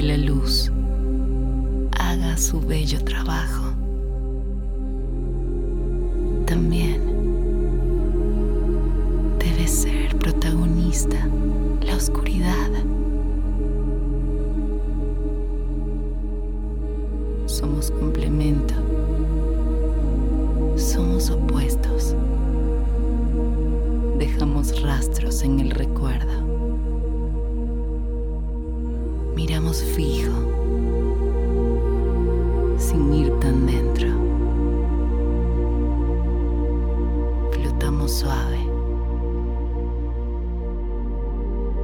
que la luz haga su bello trabajo. También debe ser protagonista la oscuridad. Somos complemento. Somos opuestos. Dejamos rastros en el recuerdo. Miramos fijo, sin ir tan dentro. Flotamos suave.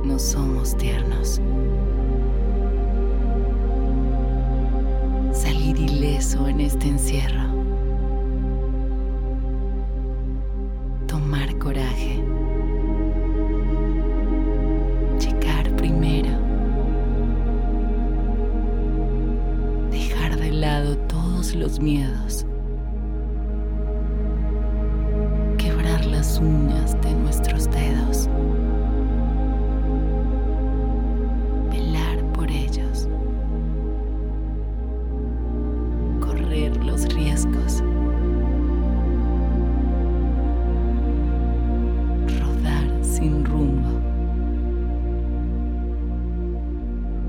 No somos tiernos. Salir ileso en este encierro. Tomar coraje. Los miedos. Quebrar las uñas de nuestros dedos. Velar por ellos. Correr los riesgos. Rodar sin rumbo.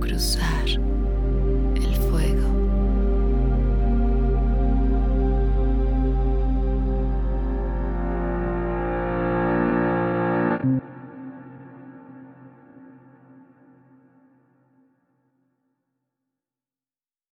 Cruzar